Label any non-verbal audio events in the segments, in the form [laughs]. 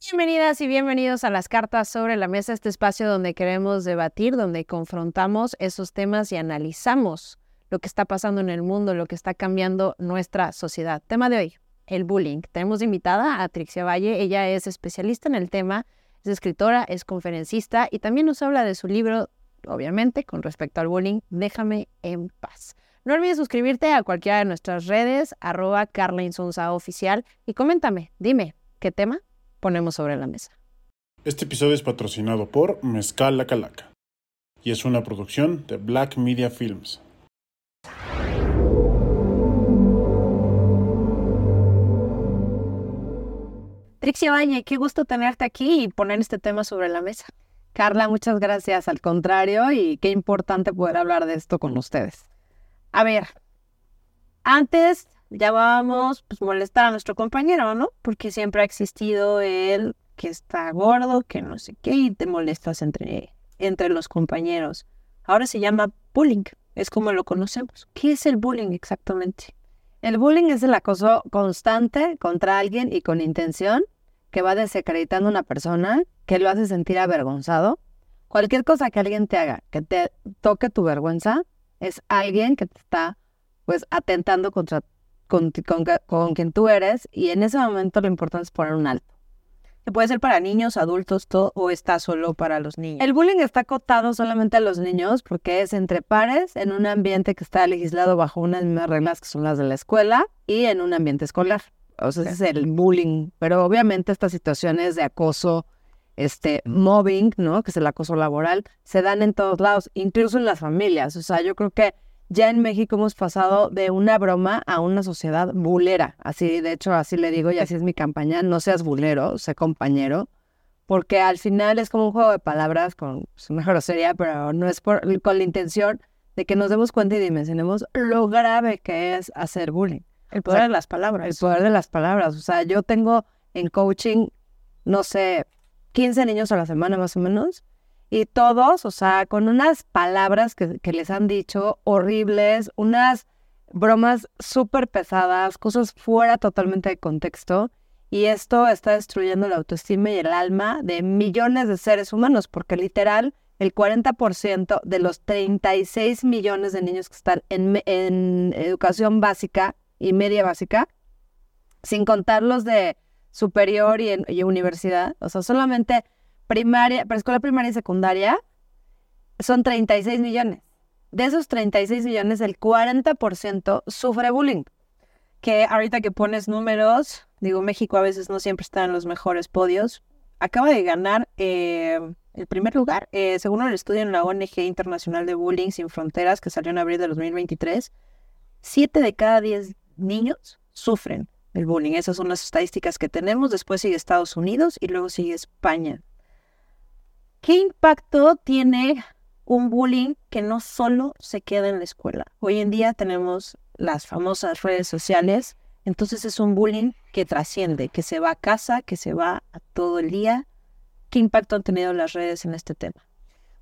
Bienvenidas y bienvenidos a las cartas sobre la mesa, este espacio donde queremos debatir, donde confrontamos esos temas y analizamos lo que está pasando en el mundo, lo que está cambiando nuestra sociedad. Tema de hoy, el bullying. Tenemos invitada a Trixia Valle, ella es especialista en el tema, es escritora, es conferencista y también nos habla de su libro, obviamente, con respecto al bullying, Déjame en paz. No olvides suscribirte a cualquiera de nuestras redes, arroba Carla Oficial, y coméntame, dime, ¿qué tema ponemos sobre la mesa? Este episodio es patrocinado por Mezcal La Calaca y es una producción de Black Media Films. Trixie Valle, qué gusto tenerte aquí y poner este tema sobre la mesa. Carla, muchas gracias. Al contrario, y qué importante poder hablar de esto con ustedes. A ver, antes ya vamos pues molestar a nuestro compañero, ¿no? Porque siempre ha existido el que está gordo, que no sé qué, y te molestas entre, entre los compañeros. Ahora se llama bullying, es como lo conocemos. ¿Qué es el bullying exactamente? El bullying es el acoso constante contra alguien y con intención que va desacreditando a una persona, que lo hace sentir avergonzado. Cualquier cosa que alguien te haga, que te toque tu vergüenza, es alguien que te está pues atentando contra con, con, quien tú eres y en ese momento lo importante es poner un alto. Que puede ser para niños, adultos, o está solo para los niños. El bullying está acotado solamente a los niños porque es entre pares en un ambiente que está legislado bajo unas mismas reglas que son las de la escuela y en un ambiente escolar. O sea, ese es el bullying. Pero obviamente estas situaciones de acoso, este, mobbing, ¿no? Que es el acoso laboral, se dan en todos lados, incluso en las familias. O sea, yo creo que ya en México hemos pasado de una broma a una sociedad bulera. Así, de hecho, así le digo y así es mi campaña, no seas bulero, sé compañero. Porque al final es como un juego de palabras con pues, una grosería, pero no es por, con la intención de que nos demos cuenta y dimensionemos lo grave que es hacer bullying. El poder de las palabras. El poder de las palabras. O sea, yo tengo en coaching, no sé, 15 niños a la semana más o menos. Y todos, o sea, con unas palabras que, les han dicho horribles, unas bromas súper pesadas, cosas fuera totalmente de contexto. Y esto está destruyendo la autoestima y el alma de millones de seres humanos, porque literal, el 40% de los 36 millones de niños que están en, en educación básica y media básica, sin contar los de superior y, en, universidad, o sea, solamente primaria, para escuela primaria y secundaria, son 36 millones. De esos 36 millones, el 40% sufre bullying. Que ahorita que pones números, digo, México a veces no siempre está en los mejores podios. Acaba de ganar eh, el primer lugar, eh, según el estudio en la ONG Internacional de Bullying Sin Fronteras, que salió en abril de 2023, 7 de cada 10 niños sufren el bullying. Esas son las estadísticas que tenemos. Después sigue Estados Unidos y luego sigue España. ¿Qué impacto tiene un bullying que no solo se queda en la escuela? Hoy en día tenemos las famosas redes sociales, entonces es un bullying que trasciende, que se va a casa, que se va a todo el día. ¿Qué impacto han tenido las redes en este tema?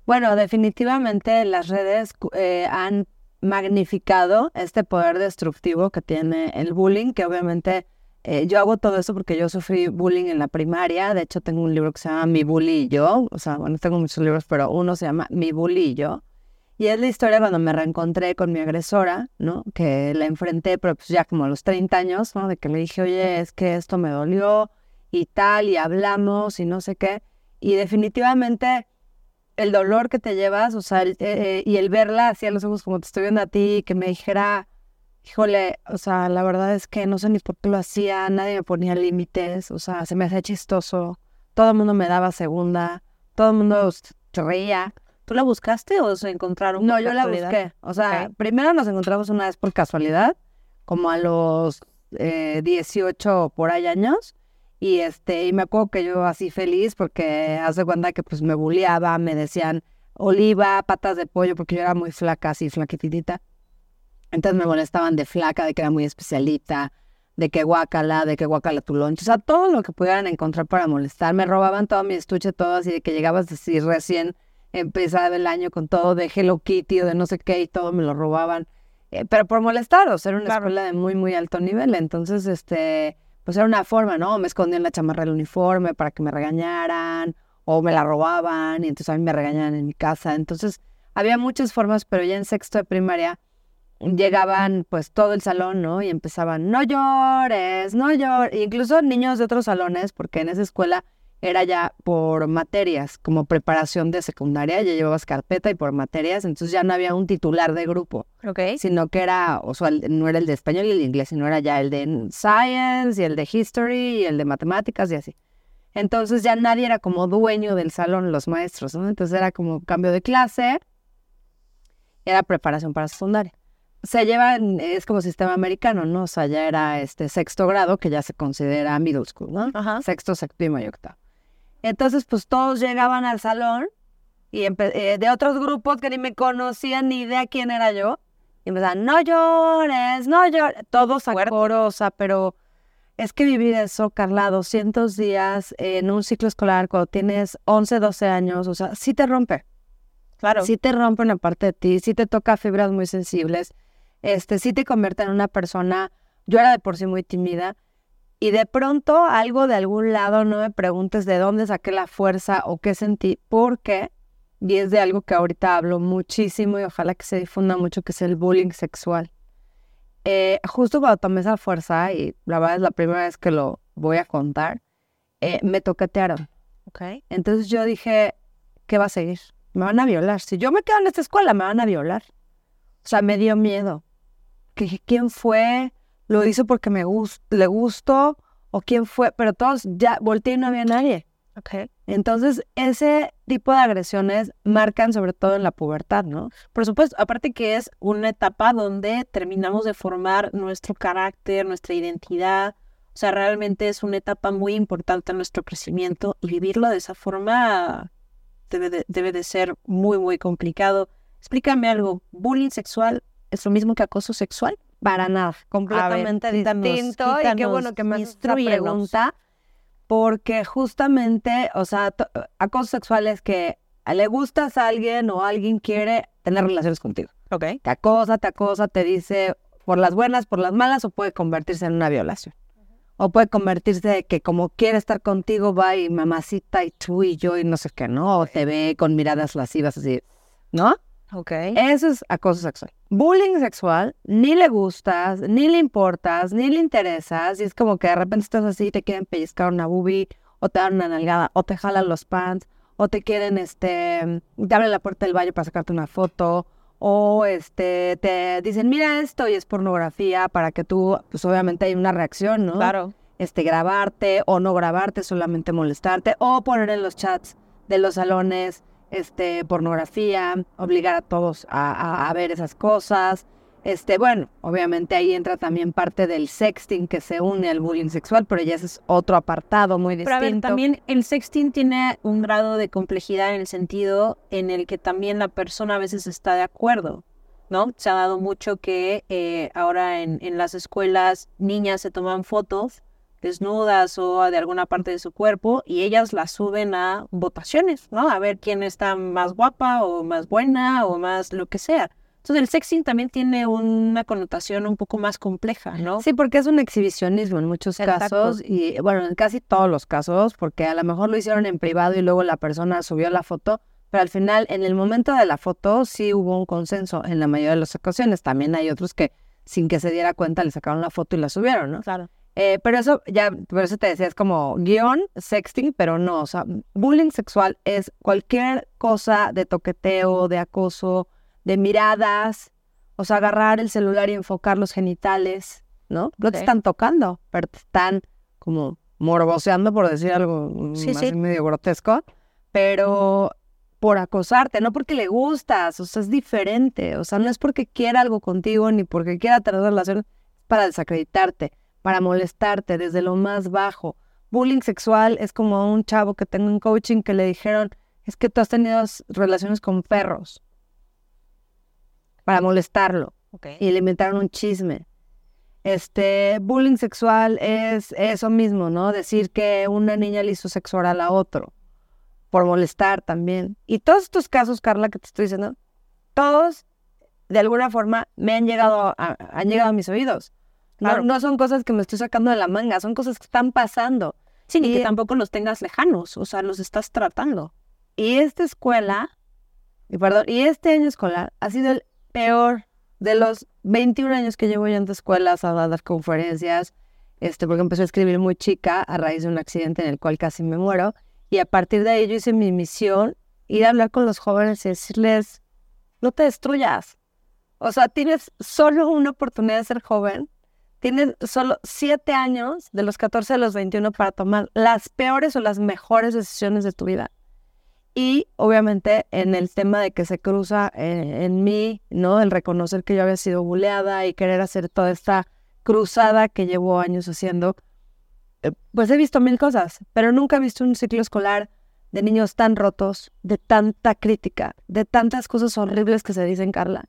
Bueno, definitivamente las redes eh, han magnificado este poder destructivo que tiene el bullying, que obviamente eh, yo hago todo eso porque yo sufrí bullying en la primaria. De hecho, tengo un libro que se llama Mi Bully. O sea, bueno, tengo muchos libros, pero uno se llama Mi Bully y yo. Y es la historia cuando me reencontré con mi agresora, ¿no? Que la enfrenté, pero pues ya como a los 30 años, ¿no? De que le dije, oye, es que esto me dolió y tal, y hablamos y no sé qué. Y definitivamente el dolor que te llevas, o sea, eh, y el verla así a los ojos como te estoy viendo a ti, que me dijera, híjole, o sea, la verdad es que no sé ni por qué lo hacía, nadie me ponía límites, o sea, se me hacía chistoso, todo el mundo me daba segunda, todo el mundo se reía. ¿Tú la buscaste o se encontraron? No, yo la busqué. O sea, primero nos encontramos una vez por casualidad, como a los eh, 18 por ahí años. Y este, y me acuerdo que yo así feliz porque hace cuenta que pues me bulleaba, me decían oliva, patas de pollo, porque yo era muy flaca, así flaquitita. Entonces me molestaban de flaca, de que era muy especialita, de que guacala, de que guacala tu lonche, o sea, todo lo que pudieran encontrar para molestar. Me robaban todo mi estuche, todo así, de que llegabas así recién empezaba el año con todo de Hello Kitty o de no sé qué y todo me lo robaban. Eh, pero por molestar, o sea, era una escuela de muy, muy alto nivel. Entonces, este, pues era una forma, ¿no? Me escondían la chamarra del uniforme para que me regañaran, o me la robaban, y entonces a mí me regañaban en mi casa. Entonces, había muchas formas, pero ya en sexto de primaria llegaban pues todo el salón, ¿no? Y empezaban, no llores, no llores. Incluso niños de otros salones, porque en esa escuela era ya por materias, como preparación de secundaria, ya llevabas carpeta y por materias, entonces ya no había un titular de grupo, Ok. sino que era, o sea, no era el de español y el de inglés, sino era ya el de science y el de history y el de matemáticas y así. Entonces ya nadie era como dueño del salón, los maestros, ¿no? Entonces era como cambio de clase, era preparación para secundaria. Se llevan, es como sistema americano, ¿no? O sea, ya era este sexto grado, que ya se considera middle school, ¿no? Ajá. Sexto, séptimo y octavo. Entonces, pues todos llegaban al salón y eh, de otros grupos que ni me conocían ni idea quién era yo. Y empezaban, no llores, no llores. Todos a Fuerte. coro, o sea, pero es que vivir eso, Carla, 200 días en un ciclo escolar cuando tienes 11, 12 años, o sea, sí te rompe. Claro. Sí te rompe una parte de ti, sí te toca fibras muy sensibles, este, sí te convierte en una persona, yo era de por sí muy tímida, y de pronto algo de algún lado, no me preguntes de dónde saqué la fuerza o qué sentí, porque, y es de algo que ahorita hablo muchísimo y ojalá que se difunda mucho, que es el bullying sexual. Eh, justo cuando tomé esa fuerza, y la verdad es la primera vez que lo voy a contar, eh, me toquetearon. Ok. Entonces yo dije, ¿qué va a seguir? Me van a violar. Si yo me quedo en esta escuela, me van a violar. O sea, me dio miedo. Que dije, ¿quién fue? ¿Lo hizo porque me gust le gustó? ¿O quién fue? Pero todos ya volteé y no había nadie. Ok. Entonces, ese tipo de agresiones marcan sobre todo en la pubertad, ¿no? Por supuesto, aparte que es una etapa donde terminamos de formar nuestro carácter, nuestra identidad. O sea, realmente es una etapa muy importante en nuestro crecimiento y vivirlo de esa forma debe de, debe de ser muy, muy complicado. Explícame algo, ¿bullying sexual es lo mismo que acoso sexual? Para nada, completamente quítanos, distinto. y qué bueno que me haces esta pregunta, porque justamente, o sea, acoso sexual es que le gustas a alguien o alguien quiere tener relaciones contigo. Ok. Te acosa, te acosa, te dice por las buenas, por las malas, o puede convertirse en una violación. O puede convertirse de que como quiere estar contigo, va y mamacita y tú y yo y no sé qué, ¿no? O te ve con miradas lascivas así, ¿no? Ok. Eso es acoso sexual. Bullying sexual, ni le gustas, ni le importas, ni le interesas, y es como que de repente estás así y te quieren pellizcar una boobie, o te dan una nalgada, o te jalan los pants, o te quieren, este, te abren la puerta del baño para sacarte una foto, o este, te dicen, mira esto, y es pornografía, para que tú, pues obviamente hay una reacción, ¿no? Claro. este, grabarte o no grabarte, solamente molestarte, o poner en los chats de los salones este, pornografía, obligar a todos a, a- a ver esas cosas. Este, bueno, obviamente ahí entra también parte del sexting que se une al bullying sexual, pero ya ese es otro apartado muy Pero a ver, distinto. también el sexting tiene un grado de complejidad en el sentido en el que también la persona a veces está de acuerdo, ¿no? Se ha dado mucho que eh, ahora en, en las escuelas niñas se toman fotos desnudas o de alguna parte de su cuerpo y ellas las suben a votaciones, ¿no? A ver quién está más guapa o más buena o más lo que sea. Entonces el sexting también tiene una connotación un poco más compleja, ¿no? Sí, porque es un exhibicionismo en muchos Exacto. casos y bueno, en casi todos los casos, porque a lo mejor lo hicieron en privado y luego la persona subió la foto, pero al final en el momento de la foto sí hubo un consenso en la mayoría de las ocasiones. También hay otros que sin que se diera cuenta le sacaron la foto y la subieron, ¿no? Claro. Eh, pero eso, ya, por eso te decía, es como guion, sexting, pero no, o sea, bullying sexual es cualquier cosa de toqueteo, de acoso, de miradas, o sea, agarrar el celular y enfocar los genitales, ¿no? No te están tocando, pero te están como morboseando, por decir algo Sí, así sí. medio grotesco, pero por acosarte, no porque le gustas, o sea, es diferente, o sea, no es porque quiera algo contigo ni porque quiera tener relaciones, es para desacreditarte, para molestarte desde lo más bajo. Bullying sexual es como un chavo que tengo en coaching que le dijeron, es que tú has tenido relaciones con perros para molestarlo y le inventaron un chisme. Este, bullying sexual es eso mismo, ¿no? Decir que una niña le hizo sexo oral a otro por molestar también. Y todos estos casos, Carla, que te estoy diciendo, todos de alguna forma me han llegado a, han llegado a mis oídos. No, no son cosas que me estoy sacando de la manga, son cosas que están pasando. Sí, ni Y- que tampoco los tengas lejanos, o sea, los estás tratando. Y esta escuela, y perdón, y este año escolar ha sido el peor de los 21 años que llevo yendo a escuelas a dar conferencias, este, porque empecé a escribir muy chica a raíz de un accidente en el cual casi me muero. Y a partir de ahí yo hice mi misión, ir a hablar con los jóvenes y decirles, no te destruyas. O sea, tienes solo una oportunidad de ser joven. Tienes solo siete años de los 14 a los 21 para tomar las peores o las mejores decisiones de tu vida. Y obviamente en el tema de que se cruza eh, en mí, ¿no? El reconocer que yo había sido buleada y querer hacer toda esta cruzada que llevo años haciendo, eh, pues he visto mil cosas, pero nunca he visto un ciclo escolar de niños tan rotos, de tanta crítica, de tantas cosas horribles que se dicen, Carla.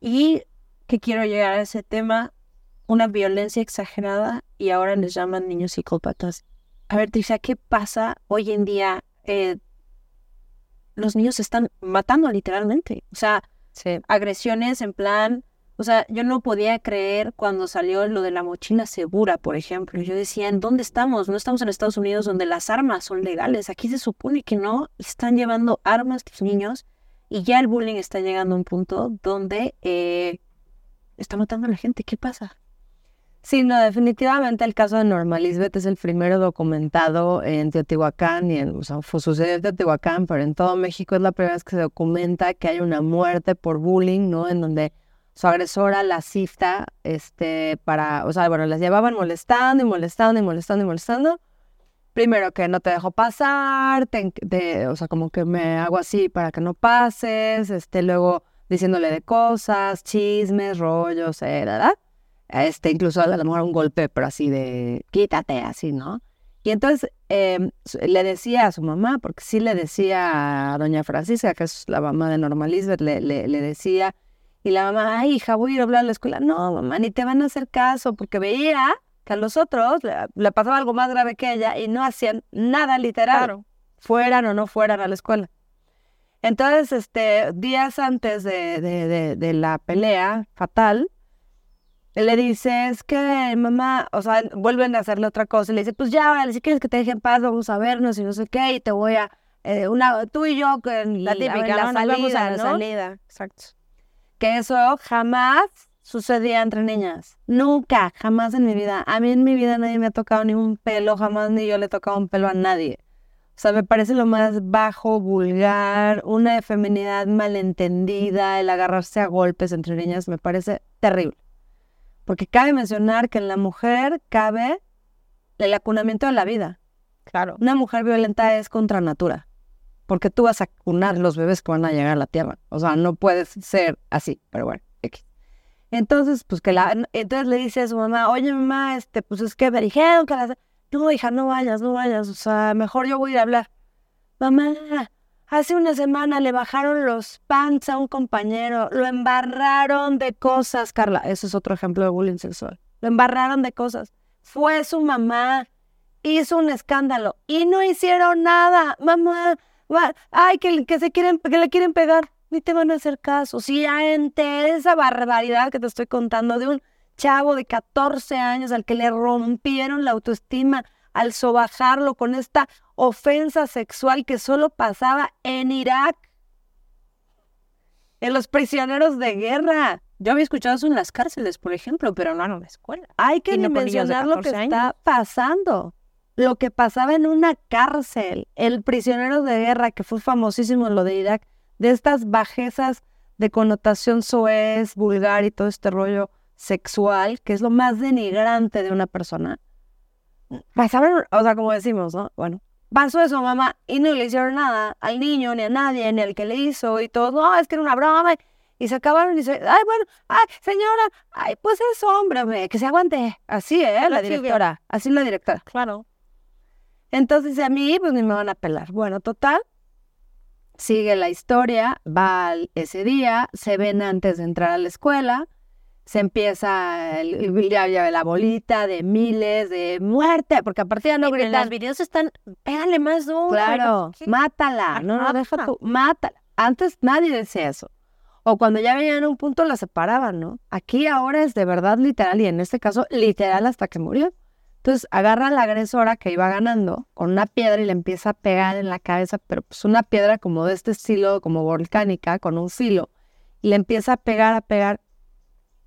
Y que quiero llegar a ese tema, una violencia exagerada y ahora les llaman niños psicópatas. A ver, Tricia, ¿qué pasa hoy en día? Eh, los niños se están matando literalmente. O sea, Sí. agresiones en plan, o sea, yo no podía creer cuando salió lo de la mochila segura, por ejemplo. Yo decía, ¿en dónde estamos? No estamos en Estados Unidos donde las armas son legales. Aquí se supone que no. Están llevando armas los niños y ya el bullying está llegando a un punto donde eh, está matando a la gente. ¿Qué pasa? Sí, no, definitivamente el caso de Norma Lisbeth es el primero documentado en Teotihuacán y en, o sea, fue, sucedió en Teotihuacán, pero en todo México es la primera vez que se documenta que hay una muerte por bullying, ¿no? En donde su agresora la cifta, este, para, o sea, bueno, las llevaban molestando y molestando y molestando y molestando. Primero que no te dejo pasar, te, o sea, como que me hago así para que no pases, este, luego diciéndole de cosas, chismes, rollos, eh. Este, incluso a lo mejor un golpe, pero así de quítate, así, ¿no? Y entonces eh, su- le decía a su mamá, porque sí le decía a doña Francisca, que es la mamá de Norma Lisbeth, le, le, le decía, y la mamá, ay, hija, voy a ir a hablar a la escuela. No, mamá, ni te van a hacer caso, porque veía que a los otros le, le pasaba algo más grave que ella y no hacían nada literal, fueran o no fueran a la escuela. Entonces, este, días antes de, de, de, de la pelea fatal, le dice, es que mamá, o sea, vuelven a hacerle otra cosa. Y le dice, pues ya, órale, si quieres que te deje en paz, vamos a vernos y no sé qué, y te voy a, eh, una, tú y yo, en La a ver, típica, la ¿no? Nos vamos salida, a la ¿no? salida. Exacto. Que eso jamás sucedía entre niñas. Nunca, jamás en mi vida. A mí en mi vida nadie me ha tocado ni un pelo, jamás ni yo le he tocado un pelo a nadie. O sea, me parece lo más bajo, vulgar, una feminidad malentendida, el agarrarse a golpes entre niñas, me parece terrible. Porque cabe mencionar que en la mujer cabe el acunamiento de la vida. Claro. Una mujer violenta es contra natura, porque tú vas a cunar los bebés que van a llegar a la tierra. O sea, no puedes ser así, pero bueno. X. Entonces, pues que la, entonces le dice a su mamá, oye mamá, este, pues es que me dijeron que la, no hija, no vayas, no vayas, o sea, mejor yo voy a ir a hablar. Mamá, hace una semana le bajaron los pants a un compañero, lo embarraron de cosas, Carla. Eso es otro ejemplo de bullying sexual. Lo embarraron de cosas. Fue su mamá, hizo un escándalo y no hicieron nada. Mamá, va- ay, que, que se quieren, que le quieren pegar. Ni te van a hacer caso. Si ya ante esa barbaridad que te estoy contando de un chavo de 14 años al que le rompieron la autoestima al sobajarlo con esta ofensa sexual que solo pasaba en Irak, en los prisioneros de guerra. Yo había escuchado eso en las cárceles, por ejemplo, pero no en la escuela. Hay que no dimensionar lo que 14 está pasando. Lo que pasaba en una cárcel, el prisionero de guerra, que fue famosísimo en lo de Irak, de estas bajezas de connotación soez, vulgar y todo este rollo sexual, que es lo más denigrante de una persona. Pasaron, o sea, como decimos, ¿no? Bueno, pasó eso, mamá, y no le hicieron nada al niño, ni a nadie, ni al que le hizo, y todo, no, es que era una broma, y se acabaron y dice, ay, bueno, ay, señora, ay, pues es hombre, que se aguante. Así, ¿eh? La directora, así la directora. Claro. Entonces a mí, pues ni me van a pelar. Bueno, total, sigue la historia, va ese día, se ven antes de entrar a la escuela, se empieza el, el- ya- ya la bolita de miles de muerte, porque a partir de no en los gritan, videos están, pégale más duro. claro, ¿qué? mátala, no, no, deja tú, mátala. Antes nadie decía eso. O cuando ya venían a un punto la separaban, ¿no? Aquí ahora es de verdad literal y en este caso literal hasta que murió. Entonces agarra a la agresora que iba ganando con una piedra y le empieza a pegar en la cabeza, pero pues una piedra como de este estilo, como volcánica, con un filo. Y le empieza a pegar, a pegar.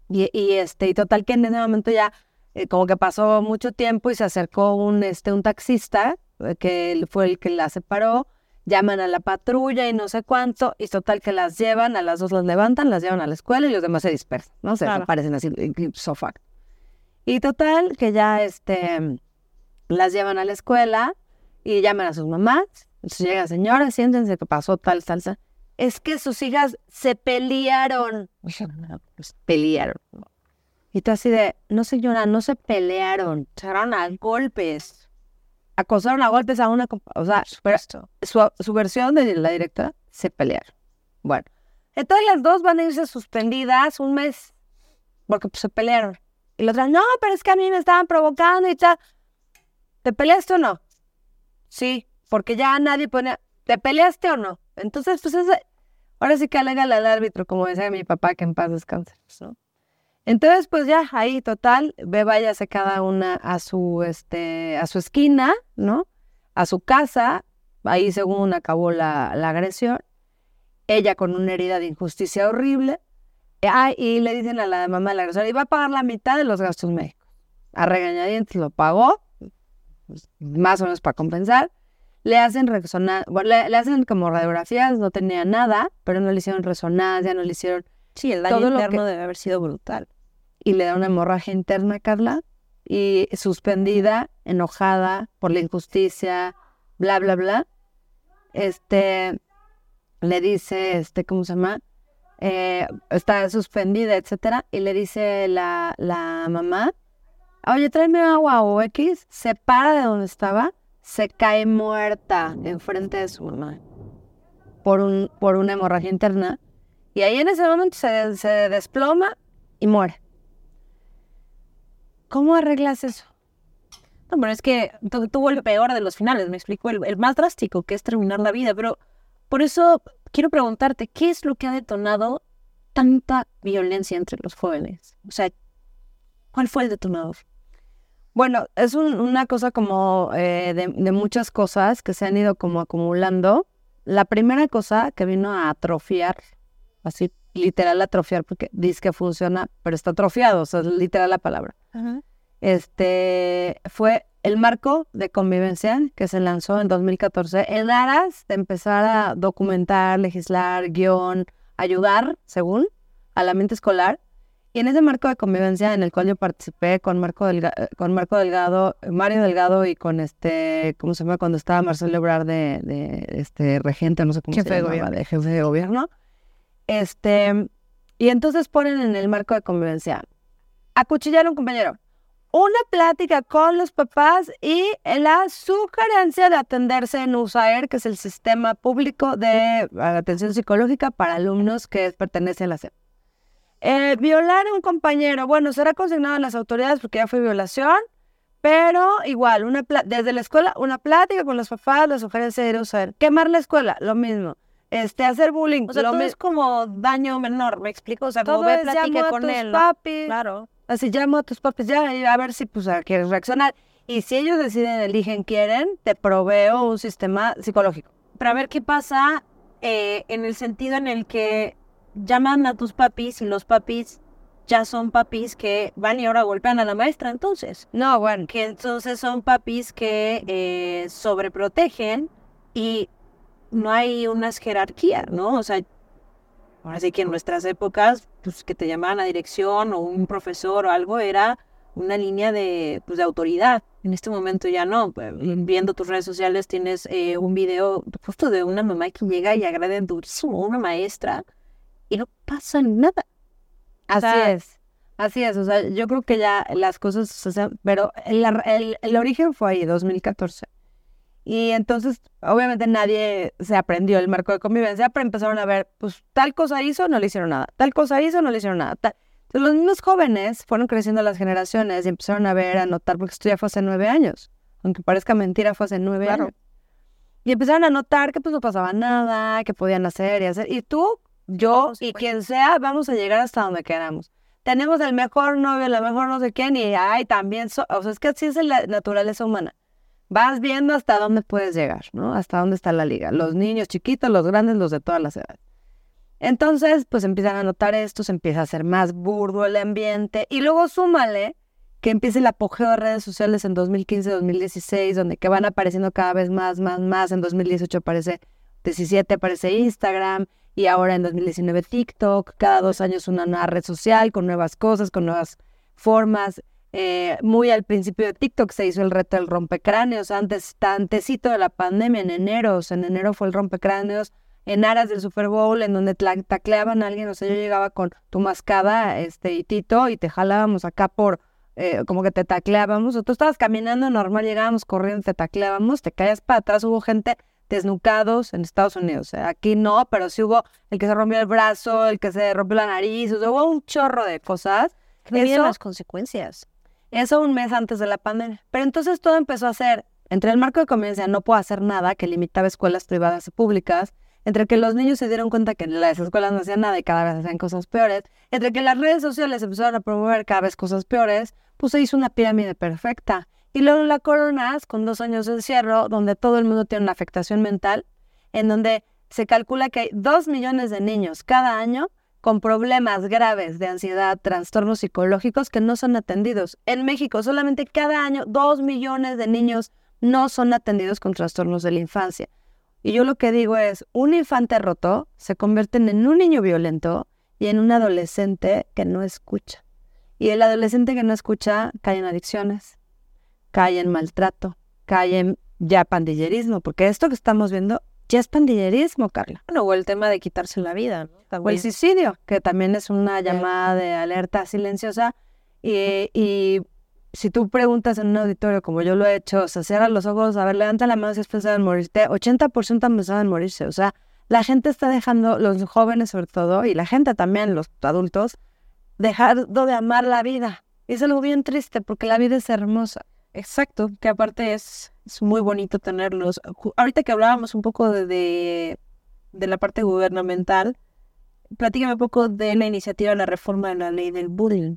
Y, y este, y total que en ese momento ya eh, como que pasó mucho tiempo y se acercó un, este, un taxista, eh, que fue el que la separó, llaman a la patrulla y no sé cuánto, y total que las llevan, a las dos las levantan, las llevan a la escuela y los demás se dispersan, ¿no? Se Claro. desaparecen así, sofá. Y total que ya este, las llevan a la escuela y llaman a sus mamás. Entonces llega, señora, siéntense que pasó tal, tal, tal. Es que sus hijas se pelearon. Pues, pelearon. Y tú así de, no señora, no se pelearon. Se agarraron a golpes. Acosaron a golpes a una... O sea, pero su, su versión de la directora, se pelearon. Bueno, entonces las dos van a irse suspendidas un mes porque pues, se pelearon. Y la otra, no, pero es que a mí me estaban provocando y tal. ¿Te peleaste o no? Sí, porque ya nadie pone, ¿te peleaste o no? Entonces, pues ese- ahora sí que alégale al árbitro, como decía mi papá, que en paz descanse, ¿no? Entonces, pues ya, ahí, total, ve, váyase cada una a su, este, a su esquina, ¿no? A su casa, ahí según acabó la, la agresión. Ella con una herida de injusticia horrible. Ah, y le dicen a la mamá de la agresora, iba a pagar la mitad de los gastos médicos. A regañadientes lo pagó, pues, más o menos para compensar. Le hacen resonancia, bueno, le, le hacen como radiografías, no tenía nada, pero no le hicieron resonancia, no le hicieron Sí, el daño Todo interno que- debe haber sido brutal. y le da una hemorragia interna, Carla, y suspendida, enojada por la injusticia, bla, bla, bla. Este, le dice, este, ¿cómo se llama? Eh, está suspendida, etcétera, y le dice la, la mamá, oye, tráeme agua o X, se para de donde estaba, se cae muerta enfrente de su mamá por, un, por una hemorragia interna, y ahí en ese momento se, desploma y muere. ¿Cómo arreglas eso? No, pero es que tu- tuvo el peor de los finales, me explico, el, el más drástico, que es terminar la vida. Pero por eso quiero preguntarte, ¿qué es lo que ha detonado tanta violencia entre los jóvenes? O sea, ¿cuál fue el detonador? Bueno, es un- una cosa como eh, de, de muchas cosas que se han ido como acumulando. La primera cosa que vino a atrofiar, así literal atrofiar, porque dice que funciona, pero está atrofiado, o sea, es literal la palabra. Este fue el marco de convivencia que se lanzó en 2014 en aras de empezar a documentar, legislar, guion, ayudar, según, a la mente escolar. Y en ese marco de convivencia en el cual yo participé con Marco, Delga- eh, con Marco Delgado, Mario Delgado y con este, ¿cómo se llama? Cuando estaba Marcelo Ebrard de, de, este regente, no sé cómo Jefe se de llamaba, gobierno. de jefe de gobierno. Este, y entonces ponen en el marco de convivencia, acuchillar a un compañero, una plática con los papás y la sugerencia de atenderse en USAER, que es el sistema público de atención psicológica para alumnos que pertenece a la SEP. Eh, violar a un compañero, bueno, será consignado a las autoridades porque ya fue violación, pero igual, una desde la escuela, una plática con los papás, la sugerencia de USAER. Quemar la escuela, lo mismo. Este, hacer bullying, O sea, lo todo es como daño menor, ¿me explico? O sea, como todo ve, es llamo platica a con tus él, papis, Claro. Así llamo a tus papis ya a ver si pues quieres reaccionar. Y si ellos deciden, eligen, quieren, te proveo un sistema psicológico. Pero a ver qué pasa eh, en el sentido en el que llaman a tus papis y los papis ya son papis que van y ahora golpean a la maestra entonces. No, bueno. Que entonces son papis que eh, sobreprotegen y no hay unas jerarquías, ¿no? O sea, ahora sí que en nuestras épocas, pues que te llamaban a dirección o un profesor o algo era una línea de, pues, de autoridad. En este momento ya no. Viendo tus redes sociales tienes eh, un video justo de una mamá que llega y agrede durísimo a una maestra y no pasa nada. Así sea- es. Así es. O sea, yo creo que ya las cosas, o sea, pero el, el, el origen fue ahí, 2014. Y entonces, obviamente nadie se aprendió el marco de convivencia, pero empezaron a ver, pues tal cosa hizo, no le hicieron nada. Tal cosa hizo, no le hicieron nada. tal- Entonces, los niños jóvenes fueron creciendo las generaciones y empezaron a ver, a notar, porque esto ya fue hace nueve años. Aunque parezca mentira, fue hace nueve Claro. años. Y empezaron a notar que pues no pasaba nada, que podían hacer y hacer. Y tú yo y quien sea, vamos a llegar hasta donde queramos. Tenemos el mejor novio, la mejor no sé quién, y ay, también, so- o sea, es que así es la naturaleza humana. Vas viendo hasta dónde puedes llegar, ¿no? Hasta dónde está la liga. Los niños chiquitos, los grandes, los de todas las edades. Entonces, pues empiezan a notar esto, se empieza a hacer más burdo el ambiente, y luego súmale que empieza el apogeo de redes sociales en 2015, 2016, donde que van apareciendo cada vez más, más, más. En 2018 aparece 17, aparece Instagram, y ahora en 2019 TikTok. Cada dos años una nueva red social con nuevas cosas, con nuevas formas. Eh, muy al principio de TikTok se hizo el reto del rompecráneos, antes, antesito de la pandemia, en enero, o sea, en enero fue el rompecráneos, en aras del Super Bowl, en donde tacleaban a alguien, o sea, yo llegaba con tu mascada, este, y Tito, y te jalábamos acá por, eh, como que te tacleábamos, o tú estabas caminando normal, llegábamos corriendo, te tacleábamos, te caías para atrás, hubo gente desnucados en Estados Unidos, aquí no, pero sí hubo el que se rompió el brazo, el que se rompió la nariz, o sea, hubo un chorro de cosas. Miden Eso- las consecuencias. eso un mes antes de la pandemia. Pero entonces todo empezó a ser, entre el marco de convivencia no puedo hacer nada, que limitaba escuelas privadas y públicas, entre que los niños se dieron cuenta que las escuelas no hacían nada y cada vez hacían cosas peores, entre que las redes sociales empezaron a promover cada vez cosas peores, pues se hizo una pirámide perfecta. Y luego la coronas con dos años de encierro, donde todo el mundo tiene una afectación mental, en donde se calcula que hay dos millones de niños cada año con problemas graves de ansiedad, trastornos psicológicos que no son atendidos. En México solamente cada año dos millones de niños no son atendidos con trastornos de la infancia. Y yo lo que digo es, un infante roto se convierte en un niño violento y en un adolescente que no escucha. Y el adolescente que no escucha cae en adicciones, cae en maltrato, cae en ya pandillerismo, porque esto que estamos viendo ya es pandillerismo, Carla. Bueno, o el tema de quitarse la vida, ¿no? O el suicidio, que también es una llamada de alerta silenciosa. Y, y si tú preguntas en un auditorio, como yo lo he hecho, o sea, cierra los ojos, a ver, levanta la mano si has pensado en morirte, 80% han pensado en morirse. O sea, la gente está dejando, los jóvenes sobre todo, y la gente también, los adultos, dejando de amar la vida. Y es algo bien triste porque la vida es hermosa. Exacto, que aparte es, es muy bonito tenerlos. Ahorita que hablábamos un poco de, de, de la parte gubernamental, platícame un poco de la iniciativa de la reforma de la ley del bullying.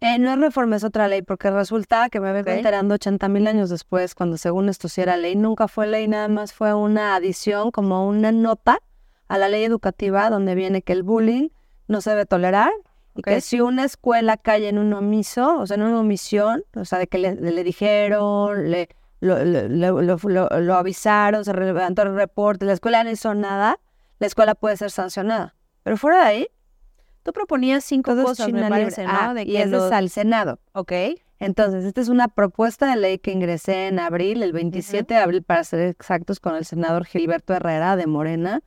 Eh, no es reforma, es otra ley, porque resulta que me vengo Ok. enterando 80 mil años después, cuando según esto sí era ley, nunca fue ley, nada más fue una adición, como una nota a la ley educativa, donde viene que el bullying no se debe tolerar y que si una escuela cae en un omiso, o sea, en una omisión, o sea, de que le, le dijeron, le, lo, lo- lo- avisaron, se levantó el reporte, la escuela no hizo nada, la escuela puede ser sancionada. Pero fuera de ahí, Tú proponías cinco todo es cosas, me parece, ¿no? Ah, de y que eso los- es al Senado. Ok. Entonces, esta es una propuesta de ley que ingresé en abril, el 27 de abril, para ser exactos, con el senador Gilberto Herrera de Morena,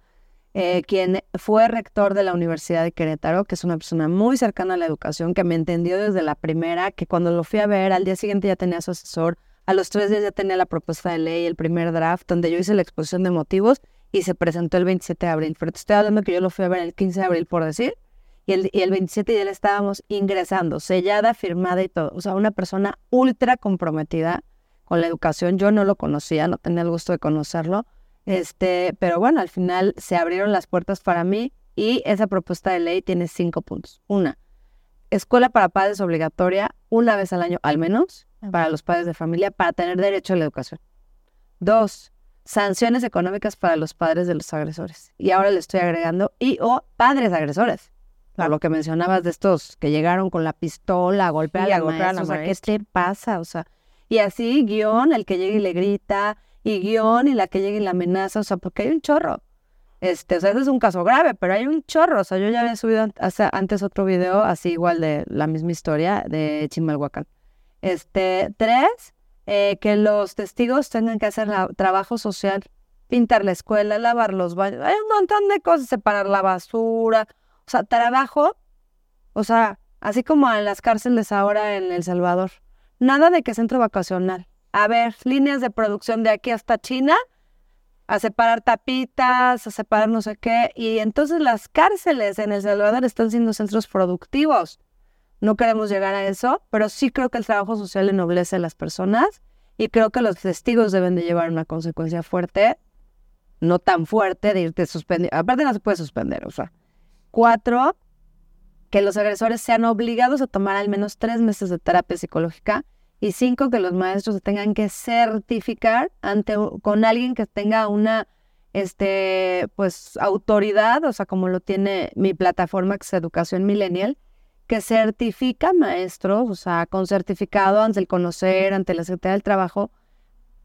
eh, quien fue rector de la Universidad de Querétaro, que es una persona muy cercana a la educación, que me entendió desde la primera, que cuando lo fui a ver, al día siguiente ya tenía su asesor, a los tres días ya tenía la propuesta de ley, el primer draft, donde yo hice la exposición de motivos y se presentó el 27 de abril. Pero te estoy hablando que yo lo fui a ver el 15 de abril, por decir, y el, y el 27 ya la estábamos ingresando, sellada, firmada y todo. O sea, una persona ultra comprometida con la educación. Yo no lo conocía, no tenía el gusto de conocerlo. Este, pero bueno, al final se abrieron las puertas para mí y esa propuesta de ley tiene cinco puntos. Una, escuela para padres obligatoria una vez al año al menos para los padres de familia para tener derecho a la educación. Dos, sanciones económicas para los padres de los agresores. Y ahora le estoy agregando y o padres agresores. Por lo que mencionabas de estos que llegaron con la pistola a golpear a la golpear a maestra. la O sea, ¿qué te pasa? O sea, y así, guion, el que llega y le grita, y guion, y la que llega y la amenaza, o sea, porque hay un chorro. Este, o sea, ese es un caso grave, pero hay un chorro. O sea, yo ya había subido antes otro video, así igual de la misma historia de Chimalhuacán. Este, tres, eh, que los testigos tengan que hacer trabajo social, pintar la escuela, lavar los baños. Hay un montón de cosas, separar la basura. O sea, trabajo, o sea, así como en las cárceles ahora en El Salvador. Nada de que centro vacacional. A ver, líneas de producción de aquí hasta China, a separar tapitas, a separar no sé qué. Y entonces las cárceles en El Salvador están siendo centros productivos. No queremos llegar a eso, pero sí creo que el trabajo social ennoblece a las personas y creo que los testigos deben de llevar una consecuencia fuerte, no tan fuerte de irte suspendido. Aparte no se puede suspender, o sea, Cuatro, que los agresores sean obligados a tomar al menos tres meses de terapia psicológica. Y cinco, que los maestros tengan que certificar ante, con alguien que tenga una este, pues, autoridad, o sea, como lo tiene mi plataforma que es Educación Millennial, que certifica maestros, o sea, con certificado ante el conocer, ante la Secretaría del Trabajo,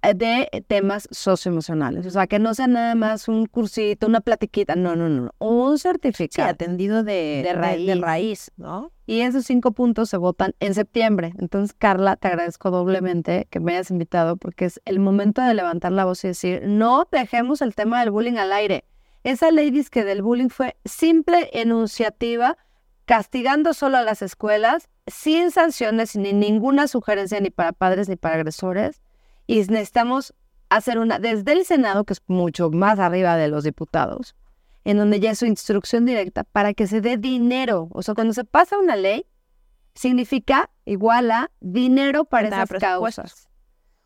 de temas socioemocionales. O sea, que no sea nada más un cursito, una platiquita, no, no, no, un certificado. atendido de, De raíz. de raíz, ¿no? Y esos cinco puntos se votan en septiembre. Entonces, Carla, te agradezco doblemente que me hayas invitado porque es el momento de levantar la voz y decir, no dejemos el tema del bullying al aire. Esa ley dice que del bullying fue simple enunciativa, castigando solo a las escuelas, sin sanciones ni ninguna sugerencia ni para padres ni para agresores. Y necesitamos hacer una, desde el Senado, que es mucho más arriba de los diputados, en donde ya es su instrucción directa para que se dé dinero. O sea, cuando se pasa una ley, significa igual a dinero para esas causas.